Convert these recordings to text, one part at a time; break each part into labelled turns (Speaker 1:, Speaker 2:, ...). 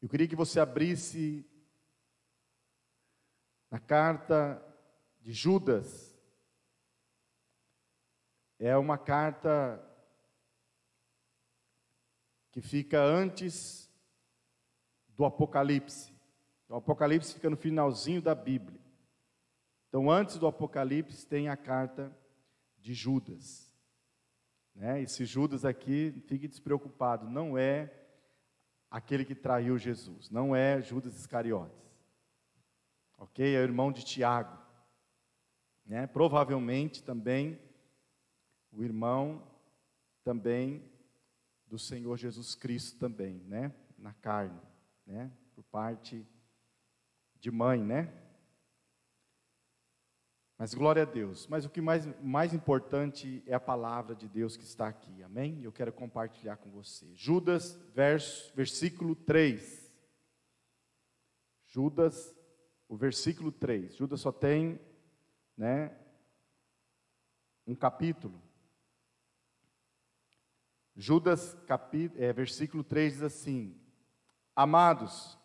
Speaker 1: Eu queria que você abrisse na carta de Judas. É uma carta que fica antes do Apocalipse. O Apocalipse fica no finalzinho da Bíblia. Então, antes do Apocalipse, tem a carta de Judas. Né? Esse Judas aqui, fique despreocupado, não é aquele que traiu Jesus, não é Judas Iscariotes. Ok? É o irmão de Tiago. Né? Provavelmente também o irmão também do Senhor Jesus Cristo também, né? Na carne, né? Por parte de mãe, né? Mas glória a Deus. Mas o que mais, mais importante é a palavra de Deus que está aqui, amém? Eu quero compartilhar com você. Judas, verso, versículo 3. Judas, o versículo 3. Judas só tem, né, um capítulo. Judas, capi, é, versículo 3 diz assim: Amados,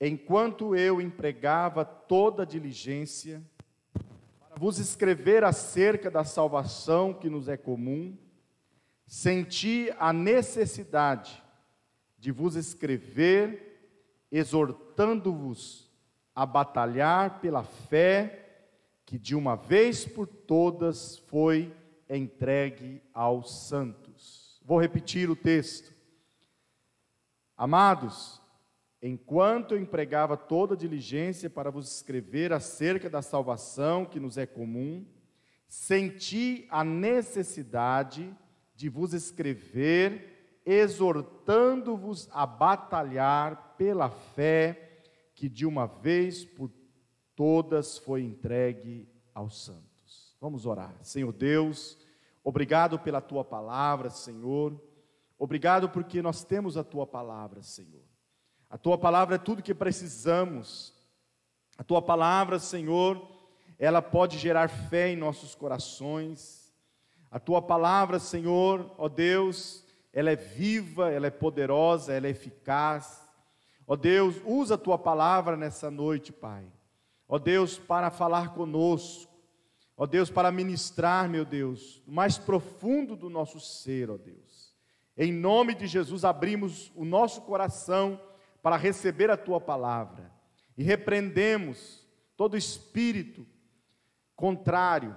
Speaker 1: enquanto eu empregava toda diligência para vos escrever acerca da salvação que nos é comum, senti a necessidade de vos escrever, exortando-vos a batalhar pela fé que de uma vez por todas foi entregue aos santos. Vou repetir o texto. Amados, enquanto eu empregava toda diligência para vos escrever acerca da salvação que nos é comum, senti a necessidade de vos escrever, exortando-vos a batalhar pela fé que de uma vez por todas foi entregue aos santos. Vamos orar. Senhor Deus, Obrigado pela tua palavra, Senhor. Obrigado porque nós temos a tua palavra, Senhor. A tua palavra é tudo que precisamos. A tua palavra, Senhor, ela pode gerar fé em nossos corações. A tua palavra, Senhor, ó Deus, ela é viva, ela é poderosa, ela é eficaz. Ó Deus, usa a tua palavra nessa noite, Pai. Ó Deus, para falar conosco Ó Deus, para ministrar, meu Deus, o mais profundo do nosso ser, ó Deus. Em nome de Jesus, abrimos o nosso coração para receber a tua palavra e repreendemos todo espírito contrário,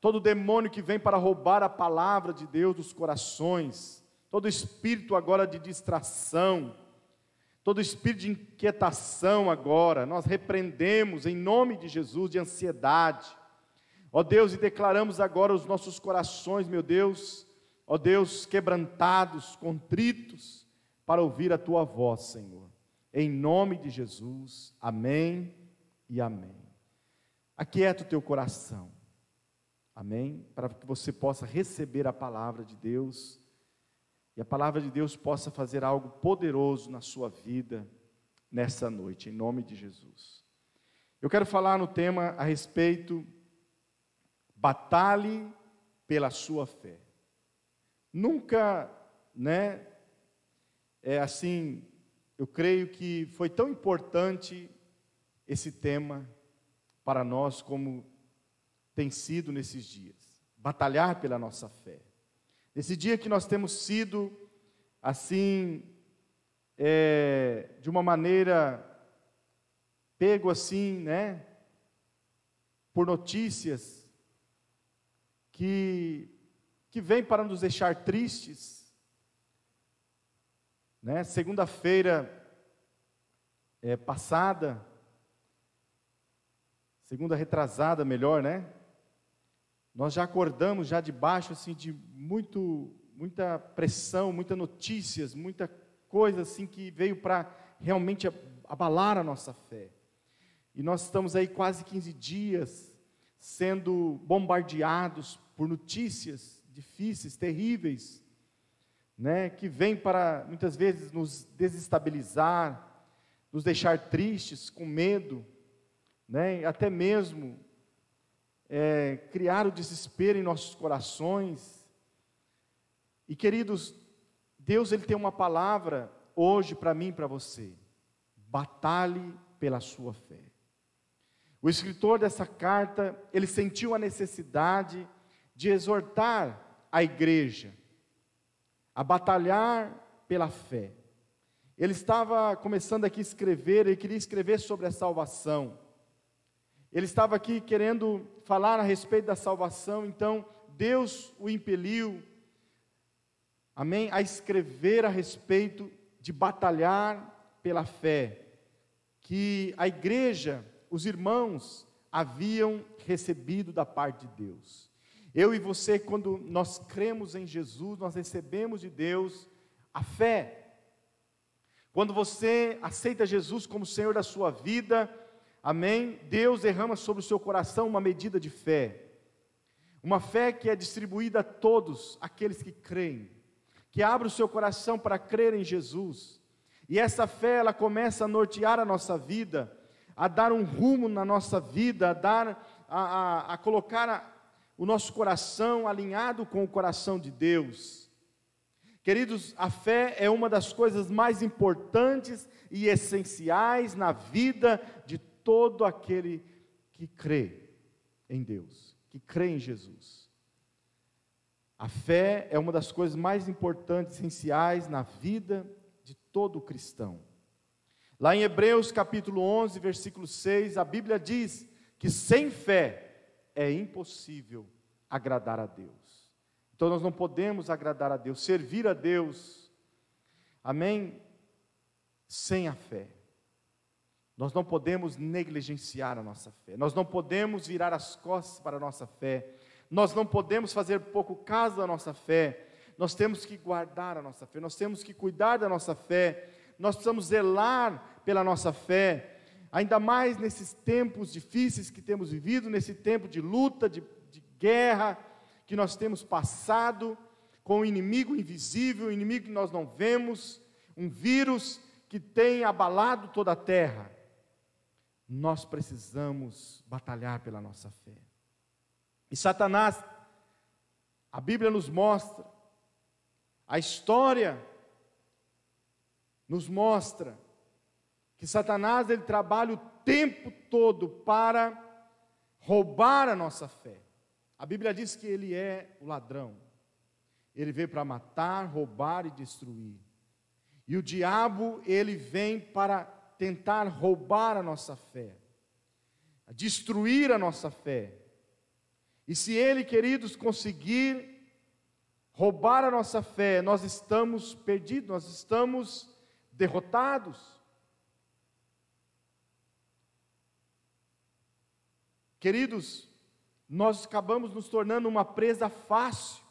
Speaker 1: todo demônio que vem para roubar a palavra de Deus dos corações, todo espírito agora de distração, todo espírito de inquietação agora, nós repreendemos em nome de Jesus de ansiedade Ó Deus, e declaramos agora os nossos corações, meu Deus, ó Deus, quebrantados, contritos, para ouvir a tua voz, Senhor. Em nome de Jesus, amém e amém. Aquieta o teu coração, amém? Para que você possa receber a palavra de Deus e a palavra de Deus possa fazer algo poderoso na sua vida nessa noite, em nome de Jesus. Eu quero falar no tema a respeito batalhe pela sua fé. Nunca, né, é assim, eu creio que foi tão importante esse tema para nós como tem sido nesses dias. Batalhar pela nossa fé. Nesse dia que nós temos sido, assim, é, de uma maneira, pego assim, né, por notícias que, que vem para nos deixar tristes. Né? Segunda-feira é, passada, segunda retrasada, melhor, né? Nós já acordamos já debaixo assim de muito, muita pressão, muitas notícias, muita coisa assim que veio para realmente abalar a nossa fé. E nós estamos aí quase 15 dias sendo bombardeados por notícias difíceis, terríveis, né, que vêm para muitas vezes nos desestabilizar, nos deixar tristes, com medo, né, até mesmo é, criar o desespero em nossos corações. E queridos, Deus ele tem uma palavra hoje para mim e para você: batalhe pela sua fé. O escritor dessa carta, ele sentiu a necessidade de exortar a igreja a batalhar pela fé. Ele estava começando aqui a escrever, ele queria escrever sobre a salvação. Ele estava aqui querendo falar a respeito da salvação, então Deus o impeliu, amém, a escrever a respeito de batalhar pela fé, que a igreja, os irmãos, haviam recebido da parte de Deus. Eu e você, quando nós cremos em Jesus, nós recebemos de Deus a fé. Quando você aceita Jesus como Senhor da sua vida, amém? Deus derrama sobre o seu coração uma medida de fé. Uma fé que é distribuída a todos aqueles que creem, que abre o seu coração para crer em Jesus. E essa fé, ela começa a nortear a nossa vida, a dar um rumo na nossa vida, a dar, a, a, a colocar a, o nosso coração alinhado com o coração de Deus. Queridos, a fé é uma das coisas mais importantes e essenciais na vida de todo aquele que crê em Deus, que crê em Jesus. A fé é uma das coisas mais importantes, essenciais na vida de todo cristão. Lá em Hebreus capítulo 11, versículo 6, a Bíblia diz que sem fé é impossível agradar a Deus. Então nós não podemos agradar a Deus, servir a Deus, amém? Sem a fé. Nós não podemos negligenciar a nossa fé, nós não podemos virar as costas para a nossa fé, nós não podemos fazer pouco caso da nossa fé, nós temos que guardar a nossa fé, nós temos que cuidar da nossa fé, nós precisamos zelar pela nossa fé, ainda mais nesses tempos difíceis que temos vivido, nesse tempo de luta, de, de guerra que nós temos passado, com o um inimigo invisível, um inimigo que nós não vemos, um vírus que tem abalado toda a terra nós precisamos batalhar pela nossa fé. E Satanás, a Bíblia nos mostra, a história nos mostra que Satanás ele trabalha o tempo todo para roubar a nossa fé. A Bíblia diz que ele é o ladrão. Ele veio para matar, roubar e destruir. E o diabo, ele vem para tentar roubar a nossa fé, destruir a nossa fé. E se ele, queridos, conseguir roubar a nossa fé, nós estamos perdidos, nós estamos derrotados. Queridos, nós acabamos nos tornando uma presa fácil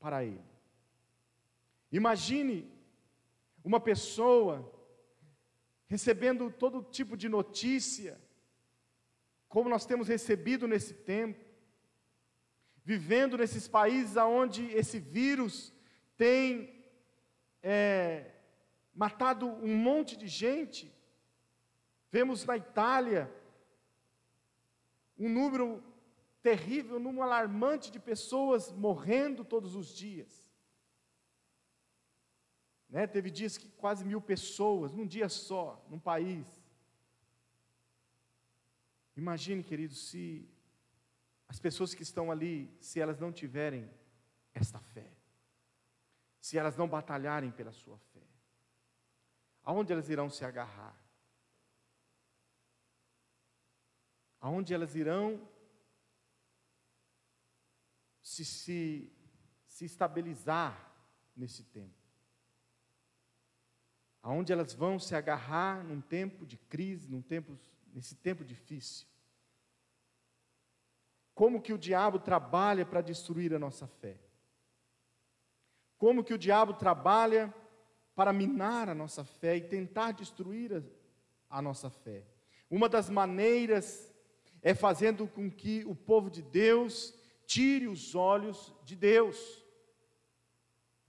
Speaker 1: para ele. Imagine uma pessoa recebendo todo tipo de notícia, como nós temos recebido nesse tempo, vivendo nesses países onde esse vírus tem é, matado um monte de gente. Vemos na Itália um número terrível, um número alarmante de pessoas morrendo todos os dias. Né? Teve dias que quase mil pessoas, num dia só, num país. Imagine, queridos, se as pessoas que estão ali, se elas não tiverem esta fé, se elas não batalharem pela sua fé, aonde elas irão se agarrar? Aonde elas irão se, se, se estabilizar nesse tempo? aonde elas vão se agarrar num tempo de crise, num tempo, nesse tempo difícil. Como que o diabo trabalha para destruir a nossa fé? Como que o diabo trabalha para minar a nossa fé e tentar destruir a, a nossa fé? Uma das maneiras é fazendo com que o povo de Deus tire os olhos de Deus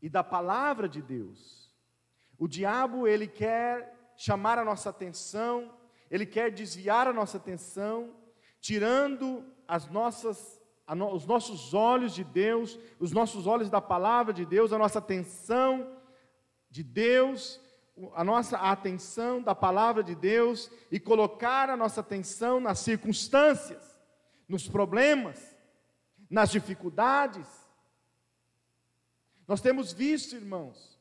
Speaker 1: e da palavra de Deus. O diabo, ele quer chamar a nossa atenção, ele quer desviar a nossa atenção, tirando as nossas, no, os nossos olhos de Deus, os nossos olhos da palavra de Deus, a nossa atenção de Deus, a nossa atenção da palavra de Deus e colocar a nossa atenção nas circunstâncias, nos problemas, nas dificuldades. Nós temos visto, irmãos,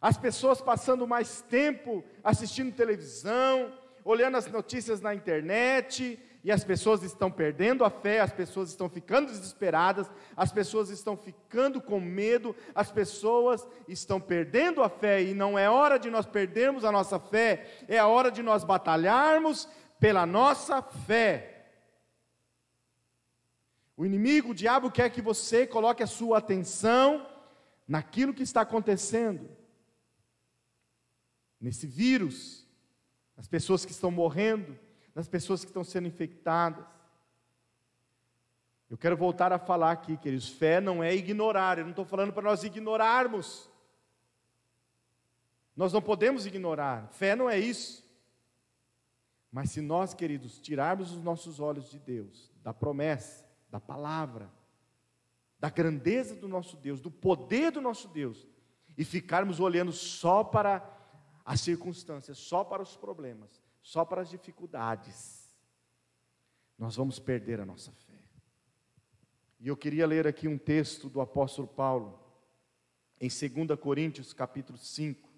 Speaker 1: as pessoas passando mais tempo assistindo televisão, olhando as notícias na internet, e as pessoas estão perdendo a fé, as pessoas estão ficando desesperadas, as pessoas estão ficando com medo, as pessoas estão perdendo a fé, e não é hora de nós perdermos a nossa fé, é a hora de nós batalharmos pela nossa fé. O inimigo, o diabo, quer que você coloque a sua atenção naquilo que está acontecendo, nesse vírus, as pessoas que estão morrendo, nas pessoas que estão sendo infectadas. Eu quero voltar a falar aqui, queridos, fé não é ignorar, eu não estou falando para nós ignorarmos. Nós não podemos ignorar, fé não é isso. Mas se nós, queridos, tirarmos os nossos olhos de Deus, da promessa, da palavra, da grandeza do nosso Deus, do poder do nosso Deus, e ficarmos olhando só para as circunstâncias, só para os problemas, só para as dificuldades, nós vamos perder a nossa fé. E eu queria ler aqui um texto do apóstolo Paulo, em 2 Coríntios, capítulo 5.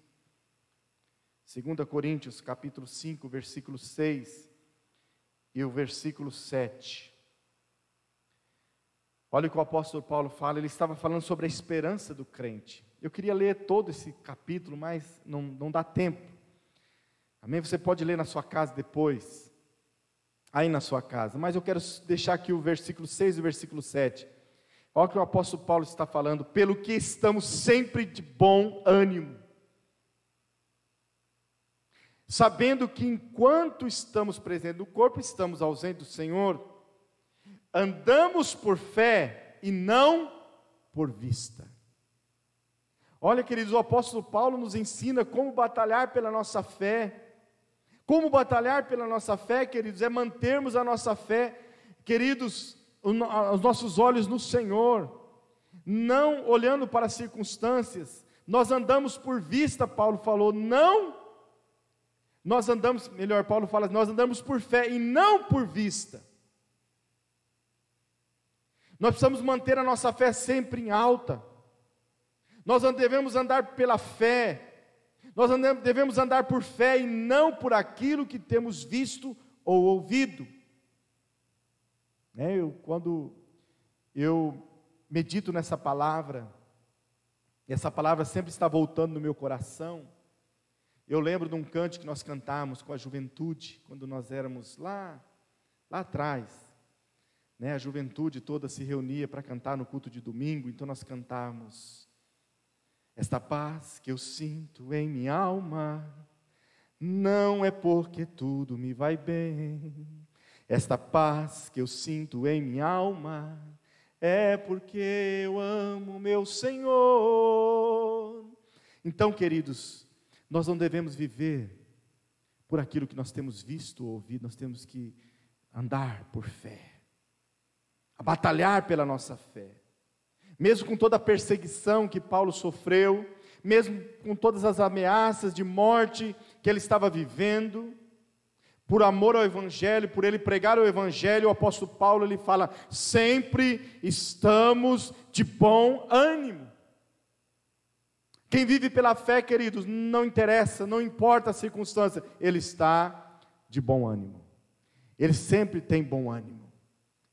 Speaker 1: 2 Coríntios, capítulo 5, versículo 6 e o versículo 7. Olha o que o apóstolo Paulo fala, ele estava falando sobre a esperança do crente. Eu queria ler todo esse capítulo, mas não, não dá tempo. Amém? Você pode ler na sua casa depois, aí na sua casa. Mas eu quero deixar aqui o versículo 6 e o versículo 7. Olha o que o apóstolo Paulo está falando. Pelo que estamos sempre de bom ânimo. Sabendo que enquanto estamos presentes no corpo, estamos ausentes do Senhor. Andamos por fé e não por vista. Olha, queridos, o apóstolo Paulo nos ensina como batalhar pela nossa fé como batalhar pela nossa fé, queridos, é mantermos a nossa fé, queridos, os nossos olhos no Senhor, não olhando para as circunstâncias. Nós andamos por vista, Paulo falou, não. Nós andamos, melhor, Paulo fala, nós andamos por fé e não por vista. Nós precisamos manter a nossa fé sempre em alta. Nós devemos andar pela fé, nós devemos andar por fé e não por aquilo que temos visto ou ouvido. É, eu, quando eu medito nessa palavra, e essa palavra sempre está voltando no meu coração, eu lembro de um cante que nós cantamos com a juventude, quando nós éramos lá, lá atrás. Né, a juventude toda se reunia para cantar no culto de domingo, então nós cantávamos. Esta paz que eu sinto em minha alma não é porque tudo me vai bem. Esta paz que eu sinto em minha alma é porque eu amo meu Senhor. Então, queridos, nós não devemos viver por aquilo que nós temos visto ou ouvido, nós temos que andar por fé, a batalhar pela nossa fé mesmo com toda a perseguição que Paulo sofreu, mesmo com todas as ameaças de morte que ele estava vivendo, por amor ao evangelho, por ele pregar o evangelho, o apóstolo Paulo ele fala: "Sempre estamos de bom ânimo". Quem vive pela fé, queridos, não interessa, não importa a circunstância, ele está de bom ânimo. Ele sempre tem bom ânimo.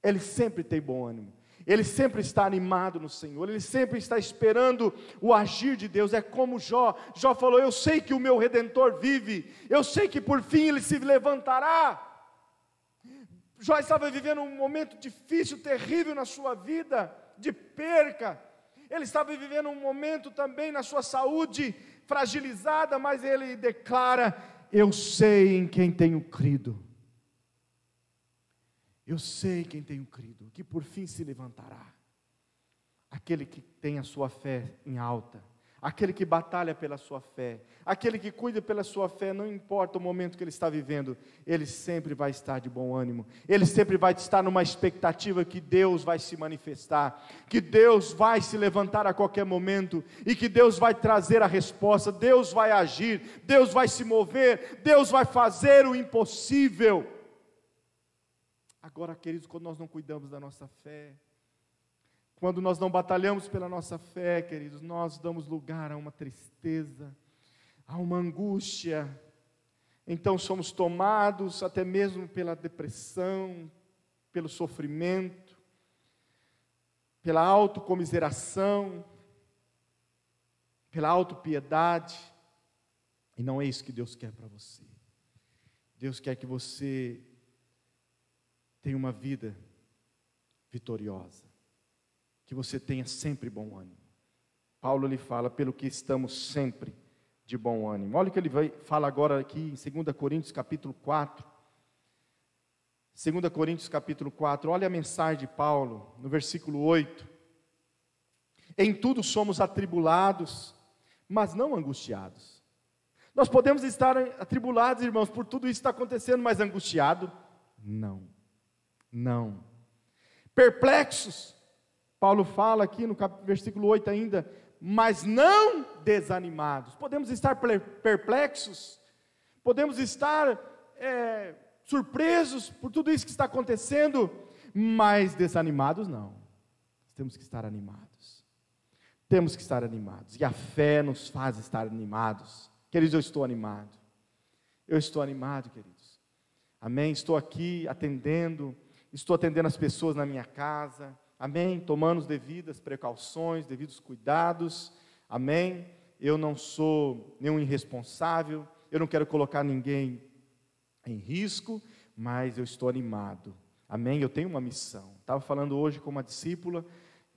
Speaker 1: Ele sempre tem bom ânimo. Ele sempre está animado no Senhor, ele sempre está esperando o agir de Deus. É como Jó. Jó falou: Eu sei que o meu redentor vive, eu sei que por fim ele se levantará. Jó estava vivendo um momento difícil, terrível na sua vida, de perca. Ele estava vivendo um momento também na sua saúde fragilizada, mas ele declara: Eu sei em quem tenho crido. Eu sei quem tenho crido, que por fim se levantará. Aquele que tem a sua fé em alta, aquele que batalha pela sua fé, aquele que cuida pela sua fé, não importa o momento que ele está vivendo, ele sempre vai estar de bom ânimo, ele sempre vai estar numa expectativa que Deus vai se manifestar, que Deus vai se levantar a qualquer momento e que Deus vai trazer a resposta, Deus vai agir, Deus vai se mover, Deus vai fazer o impossível. Agora, queridos, quando nós não cuidamos da nossa fé, quando nós não batalhamos pela nossa fé, queridos, nós damos lugar a uma tristeza, a uma angústia. Então somos tomados até mesmo pela depressão, pelo sofrimento, pela autocomiseração, pela autopiedade. E não é isso que Deus quer para você. Deus quer que você tenha uma vida vitoriosa que você tenha sempre bom ânimo. Paulo lhe fala, pelo que estamos sempre de bom ânimo. Olha o que ele vai, fala agora aqui em 2 Coríntios capítulo 4. 2 Coríntios capítulo 4, olha a mensagem de Paulo, no versículo 8. Em tudo somos atribulados, mas não angustiados. Nós podemos estar atribulados, irmãos, por tudo isso que está acontecendo, mas angustiado? Não. Não. Perplexos, Paulo fala aqui no versículo 8 ainda, mas não desanimados. Podemos estar perplexos, podemos estar é, surpresos por tudo isso que está acontecendo, mas desanimados não. Temos que estar animados. Temos que estar animados. E a fé nos faz estar animados. Queridos, eu estou animado. Eu estou animado, queridos. Amém? Estou aqui atendendo, estou atendendo as pessoas na minha casa Amém? Tomando as devidas precauções, devidos cuidados. Amém? Eu não sou nenhum irresponsável, eu não quero colocar ninguém em risco, mas eu estou animado. Amém? Eu tenho uma missão. Estava falando hoje com uma discípula,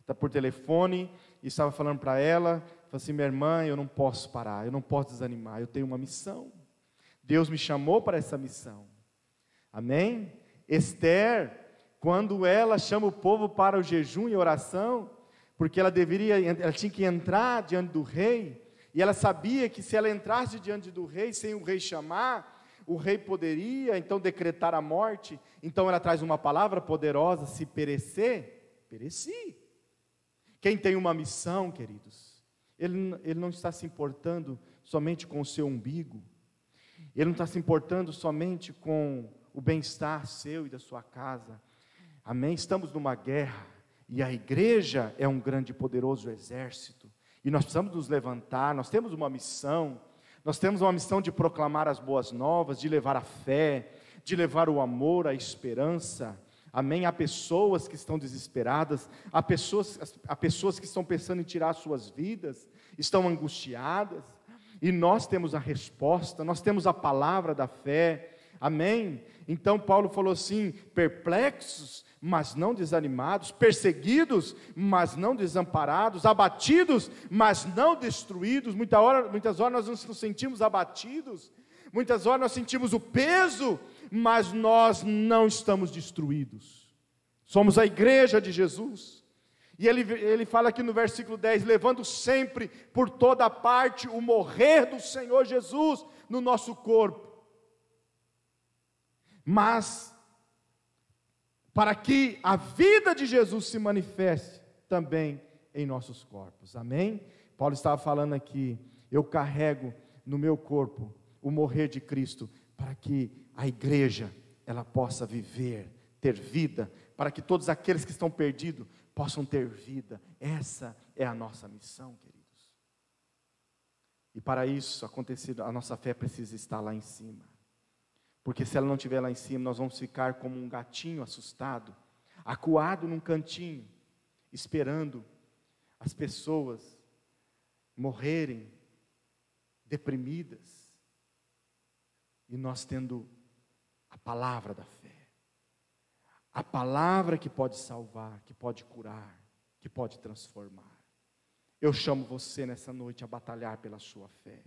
Speaker 1: está por telefone, e estava falando para ela, falou assim, minha irmã, eu não posso parar, eu não posso desanimar, eu tenho uma missão. Deus me chamou para essa missão. Amém? Esther quando ela chama o povo para o jejum e oração, porque ela deveria, ela tinha que entrar diante do rei, e ela sabia que se ela entrasse diante do rei sem o rei chamar, o rei poderia então decretar a morte. Então ela traz uma palavra poderosa: se perecer, pereci. Quem tem uma missão, queridos, ele, ele não está se importando somente com o seu umbigo, ele não está se importando somente com o bem-estar seu e da sua casa, Amém? Estamos numa guerra e a igreja é um grande e poderoso exército. E nós precisamos nos levantar, nós temos uma missão, nós temos uma missão de proclamar as boas novas, de levar a fé, de levar o amor, a esperança. Amém? Há pessoas que estão desesperadas, há pessoas, há pessoas que estão pensando em tirar suas vidas, estão angustiadas, e nós temos a resposta, nós temos a palavra da fé. Amém? Então Paulo falou assim: perplexos, mas não desanimados, perseguidos, mas não desamparados, abatidos, mas não destruídos. Muita hora, muitas horas nós nos sentimos abatidos, muitas horas nós sentimos o peso, mas nós não estamos destruídos. Somos a igreja de Jesus. E ele, ele fala aqui no versículo 10: levando sempre por toda parte o morrer do Senhor Jesus no nosso corpo. Mas para que a vida de Jesus se manifeste também em nossos corpos. Amém? Paulo estava falando aqui, eu carrego no meu corpo o morrer de Cristo para que a igreja ela possa viver, ter vida, para que todos aqueles que estão perdidos possam ter vida. Essa é a nossa missão, queridos. E para isso acontecer, a nossa fé precisa estar lá em cima. Porque se ela não estiver lá em cima, nós vamos ficar como um gatinho assustado, acuado num cantinho, esperando as pessoas morrerem deprimidas. E nós tendo a palavra da fé. A palavra que pode salvar, que pode curar, que pode transformar. Eu chamo você nessa noite a batalhar pela sua fé.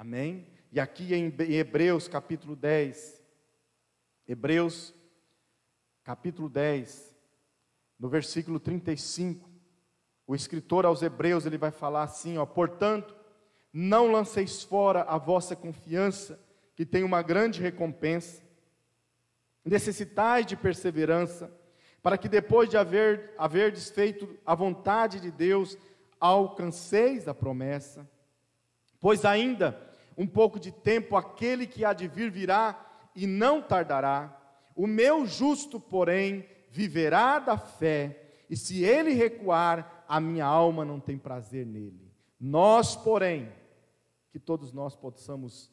Speaker 1: Amém? E aqui em Hebreus capítulo 10, Hebreus capítulo 10, no versículo 35, o escritor aos Hebreus, ele vai falar assim, ó, portanto, não lanceis fora a vossa confiança, que tem uma grande recompensa. Necessitais de perseverança, para que depois de haver, haver desfeito a vontade de Deus, alcanceis a promessa. Pois ainda um pouco de tempo aquele que há de vir virá e não tardará. O meu justo, porém, viverá da fé, e se ele recuar, a minha alma não tem prazer nele. Nós, porém, que todos nós possamos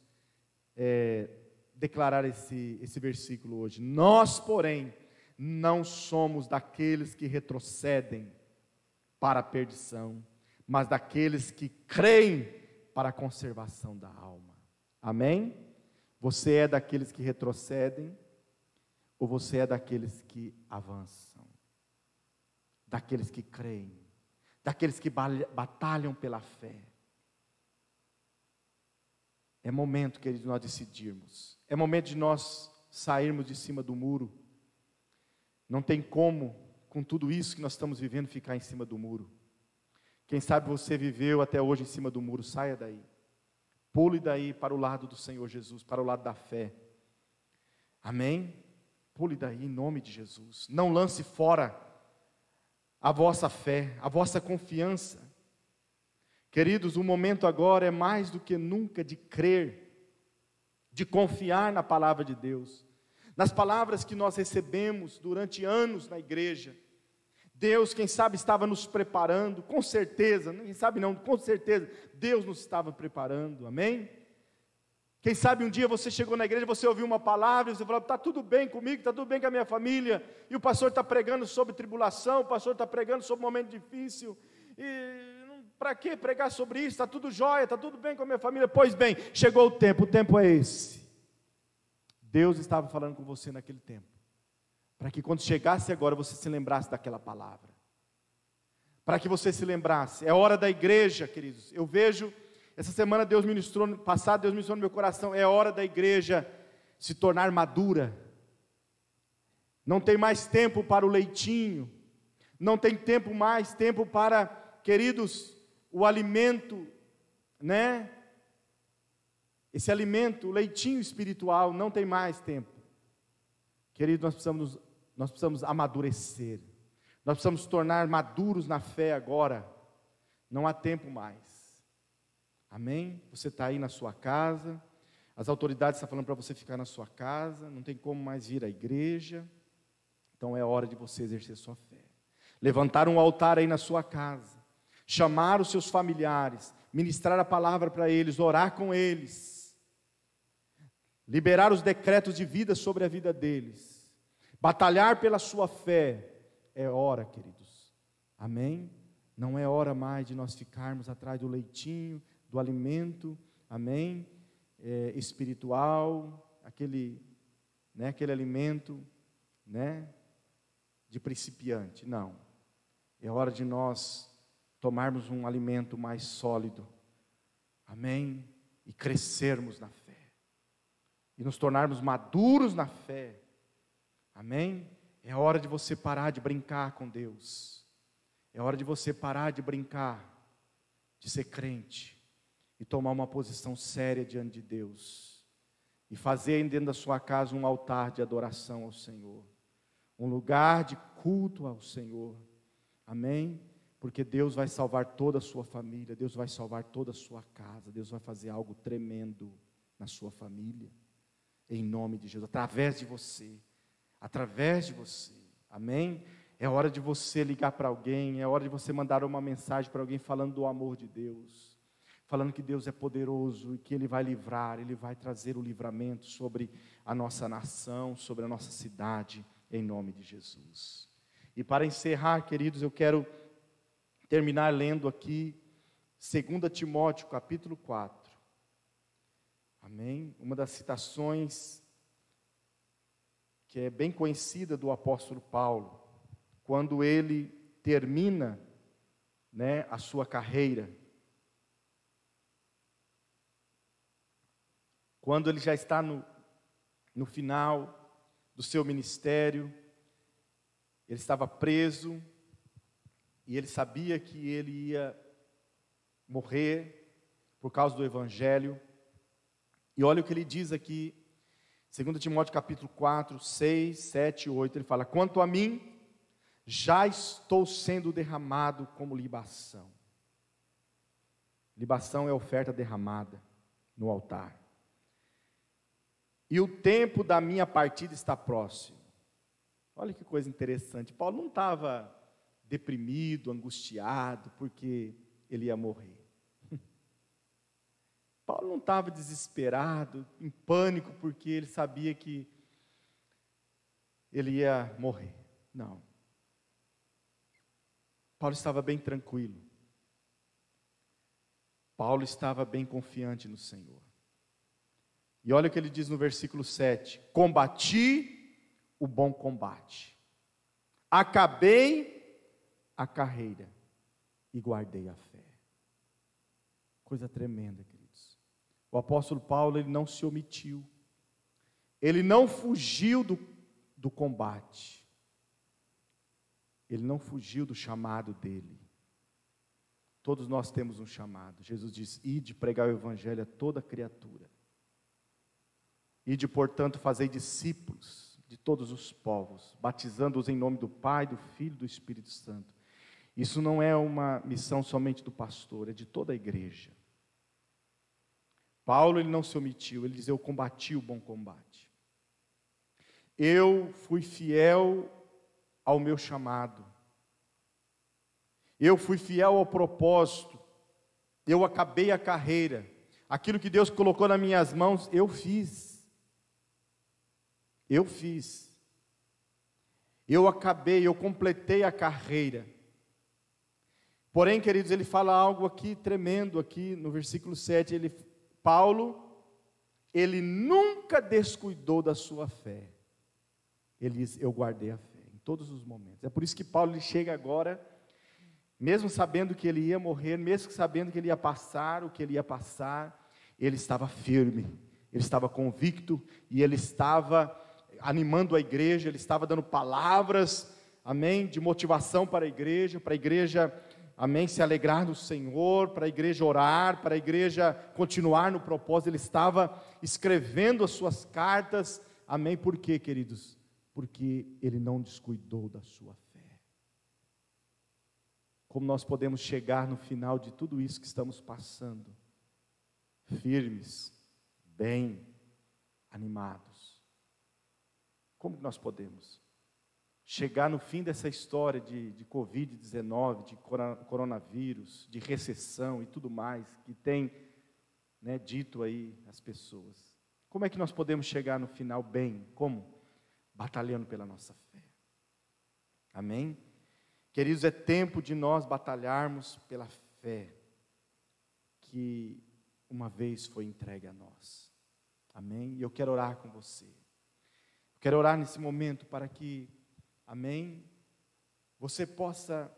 Speaker 1: é, declarar esse, esse versículo hoje. Nós, porém, não somos daqueles que retrocedem para a perdição, mas daqueles que creem para a conservação da alma. Amém? Você é daqueles que retrocedem ou você é daqueles que avançam? Daqueles que creem daqueles que batalham pela fé. É momento, queridos, de nós decidirmos. É momento de nós sairmos de cima do muro. Não tem como, com tudo isso que nós estamos vivendo, ficar em cima do muro. Quem sabe você viveu até hoje em cima do muro, saia daí. Pule daí para o lado do Senhor Jesus, para o lado da fé. Amém? Pule daí em nome de Jesus. Não lance fora a vossa fé, a vossa confiança. Queridos, o momento agora é mais do que nunca de crer, de confiar na palavra de Deus, nas palavras que nós recebemos durante anos na igreja. Deus, quem sabe, estava nos preparando, com certeza, quem sabe não, com certeza, Deus nos estava preparando, amém? Quem sabe um dia você chegou na igreja, você ouviu uma palavra, você falou: está tudo bem comigo, está tudo bem com a minha família, e o pastor está pregando sobre tribulação, o pastor está pregando sobre um momento difícil, e para que pregar sobre isso? Está tudo jóia, está tudo bem com a minha família. Pois bem, chegou o tempo, o tempo é esse. Deus estava falando com você naquele tempo, para que quando chegasse agora você se lembrasse daquela palavra, para que você se lembrasse, é hora da igreja, queridos. Eu vejo essa semana Deus ministrou, passado Deus ministrou no meu coração, é hora da igreja se tornar madura. Não tem mais tempo para o leitinho, não tem tempo mais tempo para, queridos, o alimento, né? Esse alimento, o leitinho espiritual, não tem mais tempo. Queridos, nós precisamos, nós precisamos amadurecer. Nós precisamos tornar maduros na fé agora. Não há tempo mais. Amém? Você está aí na sua casa, as autoridades estão falando para você ficar na sua casa, não tem como mais vir à igreja, então é hora de você exercer sua fé. Levantar um altar aí na sua casa, chamar os seus familiares, ministrar a palavra para eles, orar com eles, liberar os decretos de vida sobre a vida deles, batalhar pela sua fé, é hora, queridos. Amém? Não é hora mais de nós ficarmos atrás do leitinho, do alimento, amém? É, espiritual, aquele, né, aquele alimento, né, de principiante. Não. É hora de nós tomarmos um alimento mais sólido, amém? E crescermos na fé, e nos tornarmos maduros na fé, amém? É hora de você parar de brincar com Deus, é hora de você parar de brincar, de ser crente, e tomar uma posição séria diante de Deus. E fazer dentro da sua casa um altar de adoração ao Senhor, um lugar de culto ao Senhor. Amém? Porque Deus vai salvar toda a sua família, Deus vai salvar toda a sua casa, Deus vai fazer algo tremendo na sua família, em nome de Jesus, através de você, através de você. Amém? É hora de você ligar para alguém, é hora de você mandar uma mensagem para alguém falando do amor de Deus falando que Deus é poderoso e que Ele vai livrar, Ele vai trazer o livramento sobre a nossa nação, sobre a nossa cidade, em nome de Jesus. E para encerrar, queridos, eu quero terminar lendo aqui 2 Timóteo capítulo 4. Amém? Uma das citações que é bem conhecida do apóstolo Paulo, quando ele termina né, a sua carreira quando ele já está no, no final do seu ministério, ele estava preso, E ele sabia que ele ia morrer por causa do evangelho. E olha o que ele diz aqui, 2 Timóteo capítulo 4, 6, 7 e 8, ele fala: "Quanto a mim, já estou sendo derramado como libação". Libação é oferta derramada no altar. E o tempo da minha partida está próximo. Olha que coisa interessante. Paulo não estava deprimido, angustiado, porque ele ia morrer. Paulo não estava desesperado, em pânico, porque ele sabia que ele ia morrer. Não. Paulo estava bem tranquilo. Paulo estava bem confiante no Senhor. E olha o que ele diz no versículo 7: Combati o bom combate, acabei a carreira e guardei a fé. Coisa tremenda. O apóstolo Paulo, ele não se omitiu, ele não fugiu do, do combate, ele não fugiu do chamado dele. Todos nós temos um chamado. Jesus diz: Ide pregar o evangelho a toda criatura. Ide, portanto, fazer discípulos de todos os povos, batizando-os em nome do Pai, do Filho e do Espírito Santo. Isso não é uma missão somente do pastor, é de toda a igreja. Paulo ele não se omitiu, ele diz: Eu combati o bom combate. Eu fui fiel ao meu chamado. Eu fui fiel ao propósito. Eu acabei a carreira. Aquilo que Deus colocou nas minhas mãos, eu fiz. Eu fiz. Eu acabei, eu completei a carreira. Porém, queridos, ele fala algo aqui tremendo aqui no versículo 7, ele Paulo, ele nunca descuidou da sua fé. Ele diz: "Eu guardei a fé em todos os momentos". É por isso que Paulo ele chega agora mesmo sabendo que ele ia morrer, mesmo sabendo que ele ia passar o que ele ia passar, ele estava firme, ele estava convicto e ele estava animando a igreja, ele estava dando palavras, amém, de motivação para a igreja, para a igreja, amém, se alegrar no Senhor, para a igreja orar, para a igreja continuar no propósito, ele estava escrevendo as suas cartas, amém, por quê, queridos? Porque ele não descuidou da sua fé. Como nós podemos chegar no final de tudo isso que estamos passando, firmes, bem, animados. Como nós podemos chegar no fim dessa história de, de Covid-19, de coronavírus, de recessão e tudo mais que tem né, dito aí as pessoas? Como é que nós podemos chegar no final bem? Como? Batalhando pela nossa fé. Amém? Queridos, é tempo de nós batalharmos pela fé que uma vez foi entregue a nós. Amém? E eu quero orar com você. Quero orar nesse momento para que, amém, você possa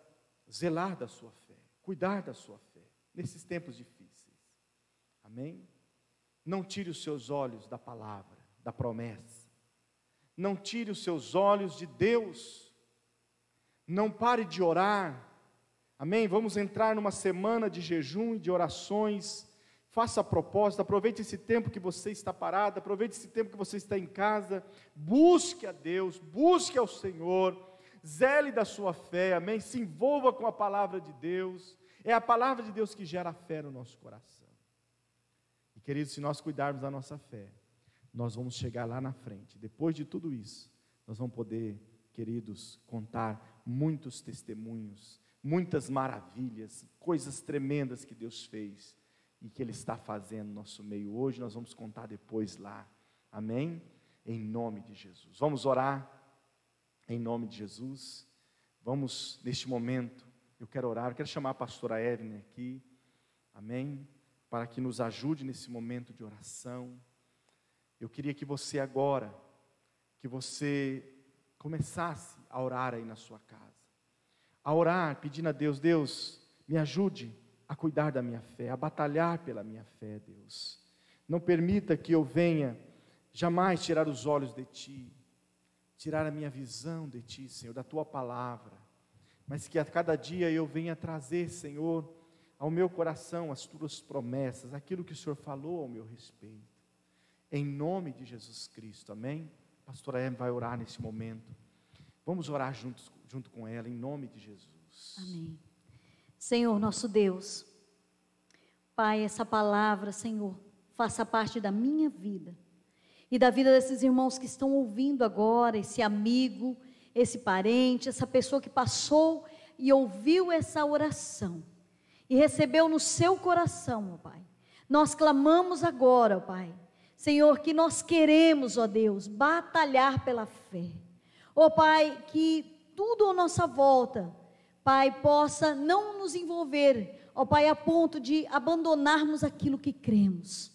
Speaker 1: zelar da sua fé, cuidar da sua fé, nesses tempos difíceis. Amém? Não tire os seus olhos da palavra, da promessa. Não tire os seus olhos de Deus não pare de orar. Amém? Vamos entrar numa semana de jejum e de orações. Faça a proposta, aproveite esse tempo que você está parado, aproveite esse tempo que você está em casa. Busque a Deus, busque ao Senhor, zele da sua fé, amém? Se envolva com a palavra de Deus. É a palavra de Deus que gera fé no nosso coração. E queridos, se nós cuidarmos da nossa fé, nós vamos chegar lá na frente. Depois de tudo isso, nós vamos poder, queridos, contar muitos testemunhos, muitas maravilhas, coisas tremendas que Deus fez e que Ele está fazendo no nosso meio hoje. Nós vamos contar depois lá. Amém? Em nome de Jesus. Vamos orar em nome de Jesus. Vamos, neste momento, eu quero orar, eu quero chamar a pastora Evelyn aqui. Amém? Para que nos ajude nesse momento de oração. Eu queria que você agora, que você começasse a orar aí na sua casa. A orar, pedindo a Deus, Deus, me ajude a cuidar da minha fé, a batalhar pela minha fé, Deus. Não permita que eu venha jamais tirar os olhos de Ti, tirar a minha visão de Ti, Senhor, da Tua palavra. mas que a cada dia eu venha trazer, Senhor, ao meu coração as tuas promessas, aquilo que o Senhor falou ao meu respeito. Em nome de Jesus Cristo, amém? A pastora Em vai orar nesse momento. Vamos orar juntos, junto com ela, em nome de Jesus.
Speaker 2: Amém. Senhor, nosso Deus, Pai, essa palavra, Senhor, faça parte da minha vida e da vida desses irmãos que estão ouvindo agora, esse amigo, esse parente, essa pessoa que passou e ouviu essa oração e recebeu no seu coração, ó Pai. Nós clamamos agora, ó Pai, Senhor, que nós queremos, ó Deus, batalhar pela fé. Ó Pai, que tudo à nossa volta, Pai, possa não nos envolver, ó Pai, a ponto de abandonarmos aquilo que cremos,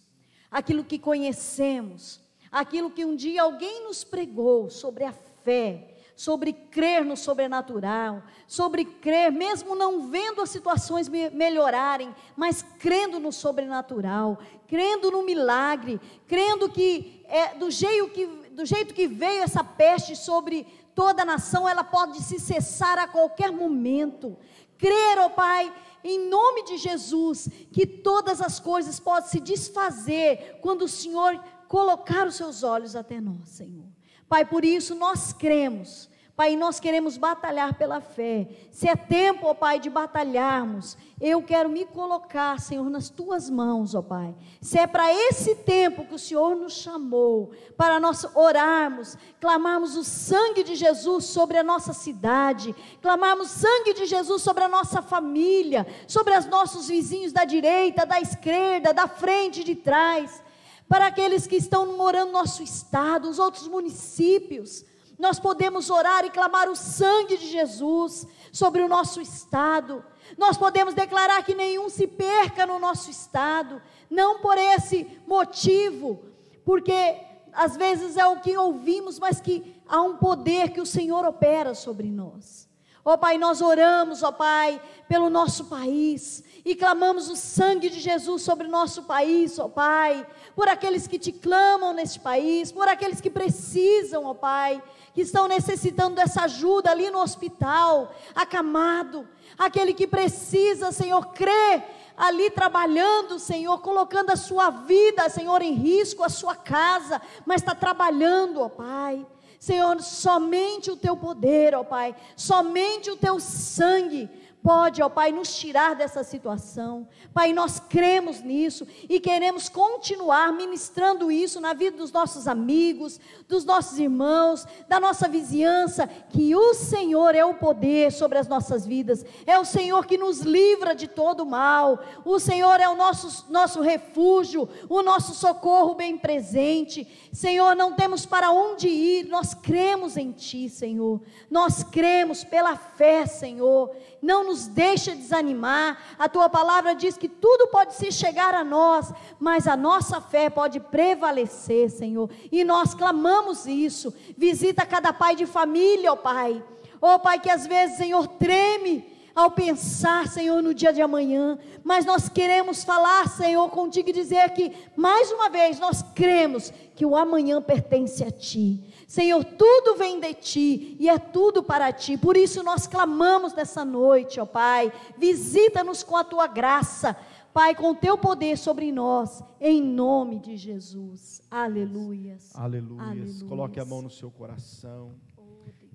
Speaker 2: aquilo que conhecemos, aquilo que um dia alguém nos pregou sobre a fé, sobre crer no sobrenatural, sobre crer, mesmo não vendo as situações me melhorarem, mas crendo no sobrenatural, crendo no milagre, crendo que é, do, jeito que do jeito que veio essa peste sobre toda nação, ela pode se cessar a qualquer momento. Crer, ó oh Pai, em nome de Jesus, que todas as coisas podem se desfazer quando o Senhor colocar os seus olhos até nós, Senhor. Pai, por isso nós cremos. Pai, nós queremos batalhar pela fé. Se é tempo, ó Pai, de batalharmos, eu quero me colocar, Senhor, nas tuas mãos, ó Pai. Se é para esse tempo que o Senhor nos chamou, para nós orarmos, clamarmos o sangue de Jesus sobre a nossa cidade, clamarmos sangue de Jesus sobre a nossa família, sobre os nossos vizinhos da direita, da esquerda, da frente, de trás para aqueles que estão morando no nosso estado, os outros municípios. Nós podemos orar e clamar o sangue de Jesus sobre o nosso estado. Nós podemos declarar que nenhum se perca no nosso estado, não por esse motivo, porque às vezes é o que ouvimos, mas que há um poder que o Senhor opera sobre nós. Ó oh, Pai, nós oramos, ó oh, Pai, pelo nosso país e clamamos o sangue de Jesus sobre o nosso país, ó Pai, por aqueles que te clamam neste país, por aqueles que precisam, ó Pai, que estão necessitando dessa ajuda ali no hospital, acamado, aquele que precisa, Senhor, crer ali trabalhando, Senhor, colocando a sua vida, Senhor, em risco, a sua casa, mas está trabalhando, ó Pai. Senhor, somente o teu poder, ó Pai, somente o teu sangue pode, ó Pai, nos tirar dessa situação. Pai, nós cremos nisso e queremos continuar ministrando isso na vida dos nossos amigos, dos nossos irmãos, da nossa vizinhança, que o Senhor é o poder sobre as nossas vidas, é o Senhor que nos livra de todo mal, o Senhor é o nosso, nosso refúgio, o nosso socorro bem presente. Senhor, não temos para onde ir, nós cremos em Ti, Senhor, nós cremos pela fé, Senhor não nos deixa desanimar. A tua palavra diz que tudo pode se chegar a nós, mas a nossa fé pode prevalecer, Senhor. E nós clamamos isso. Visita cada pai de família, ó Pai. Ó Pai, que às vezes, Senhor, treme ao pensar, Senhor, no dia de amanhã, mas nós queremos falar, Senhor, contigo e dizer que, mais uma vez, nós cremos que o amanhã pertence a Ti. Senhor, tudo vem de ti e é tudo para ti. Por isso nós clamamos nessa noite, ó Pai. Visita-nos com a tua graça, Pai, com o teu poder sobre nós, em nome de Jesus. Aleluias.
Speaker 1: Aleluias. Aleluias. Coloque a mão no seu coração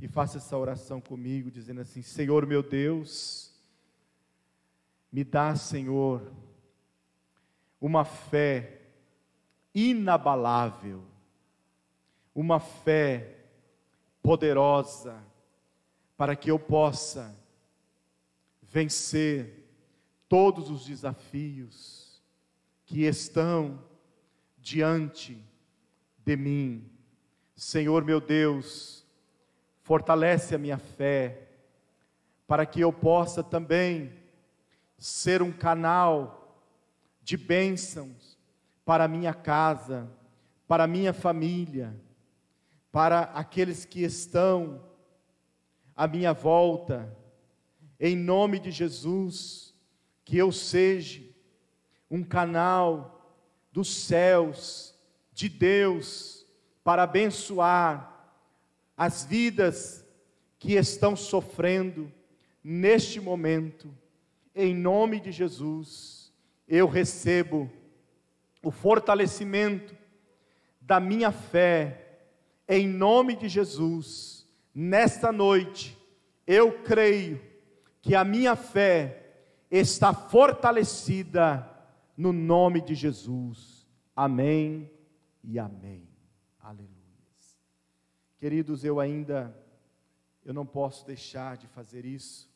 Speaker 1: e faça essa oração comigo, dizendo assim: Senhor meu Deus, me dá, Senhor, uma fé inabalável uma fé poderosa para que eu possa vencer todos os desafios que estão diante de mim. Senhor meu Deus, fortalece a minha fé, para que eu possa também ser um canal de bênçãos para a minha casa, para a minha família para aqueles que estão à minha volta, em nome de Jesus, que eu seja um canal dos céus, de Deus, para abençoar as vidas que estão sofrendo neste momento, em nome de Jesus, eu recebo o fortalecimento da minha fé, em nome de Jesus, nesta noite, eu creio que a minha fé está fortalecida no nome de Jesus. Amém e amém. Aleluia. Queridos, eu ainda eu não posso deixar de fazer isso.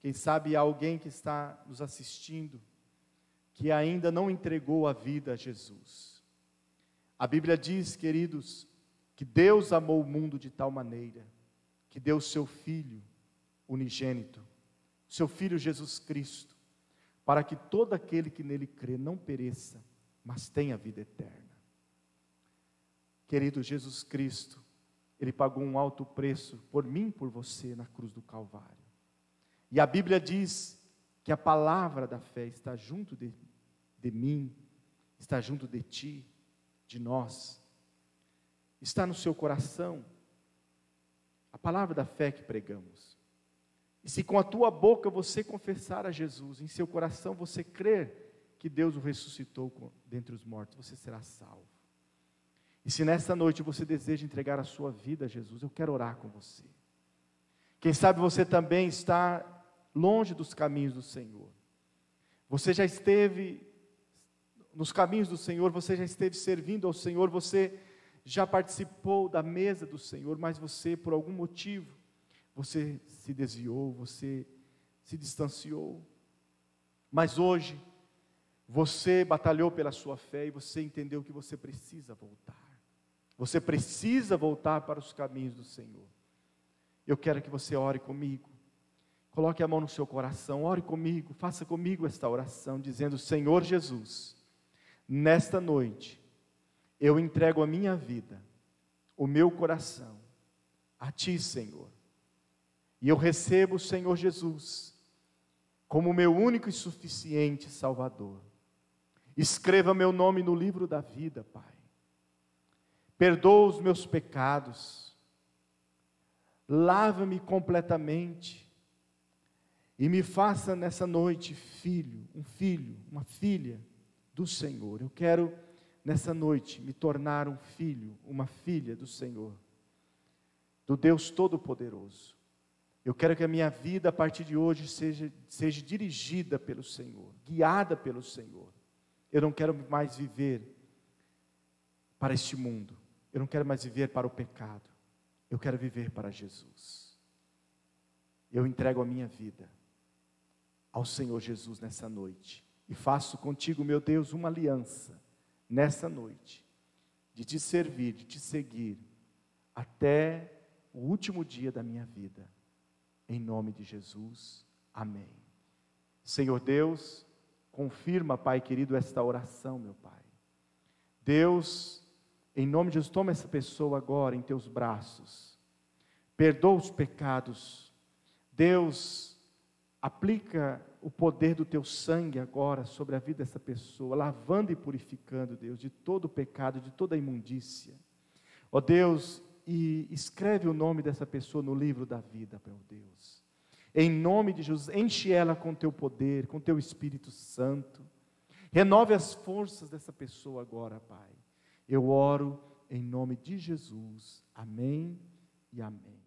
Speaker 1: Quem sabe há alguém que está nos assistindo que ainda não entregou a vida a Jesus. A Bíblia diz, queridos, que Deus amou o mundo de tal maneira que deu seu filho unigênito, seu filho Jesus Cristo, para que todo aquele que nele crê não pereça, mas tenha vida eterna. Querido Jesus Cristo, ele pagou um alto preço por mim por você na cruz do Calvário. E a Bíblia diz que a palavra da fé está junto de, de mim, está junto de ti, de nós, está no seu coração. A palavra da fé que pregamos. E se com a tua boca você confessar a Jesus, em seu coração você crer que Deus o ressuscitou dentre os mortos, você será salvo. E se nessa noite você deseja entregar a sua vida a Jesus, eu quero orar com você. Quem sabe você também está longe dos caminhos do Senhor. Você já esteve nos caminhos do Senhor, você já esteve servindo ao Senhor, você já participou da mesa do Senhor, mas você, por algum motivo, você se desviou, você se distanciou. Mas hoje, você batalhou pela sua fé e você entendeu que você precisa voltar. Você precisa voltar para os caminhos do Senhor. Eu quero que você ore comigo. Coloque a mão no seu coração, ore comigo, faça comigo esta oração, dizendo: Senhor Jesus, nesta noite, eu entrego a minha vida, o meu coração, a Ti, Senhor. E eu recebo o Senhor Jesus como meu único e suficiente Salvador. Escreva meu nome no livro da vida, Pai perdoa os meus pecados, lava-me completamente e me faça nessa noite filho, um filho, uma filha do Senhor. Eu quero nessa noite me tornar um filho, uma filha do Senhor, do Deus Todo-Poderoso. Eu quero que a minha vida a partir de hoje seja, seja dirigida pelo Senhor, guiada pelo Senhor. Eu não quero mais viver para este mundo. Eu não quero mais viver para o pecado. Eu quero viver para Jesus. Eu entrego a minha vida ao Senhor Jesus nessa noite. E faço contigo, meu Deus, uma aliança nessa noite, de te servir, de te seguir, até o último dia da minha vida. Em nome de Jesus. Amém. Senhor Deus, confirma, Pai querido, esta oração, meu Pai. Deus, em nome de Jesus, toma essa pessoa agora em teus braços. Perdoa os pecados. Deus, aplica o poder do teu sangue agora sobre a vida dessa pessoa, lavando e purificando, Deus, de todo o pecado, de toda a imundícia. Ó oh, Deus, e escreve o nome dessa pessoa no livro da vida, meu Deus. Em nome de Jesus, enche ela com teu poder, com teu Espírito Santo. Renove as forças dessa pessoa agora, Pai. Eu oro em nome de Jesus. Amém e amém.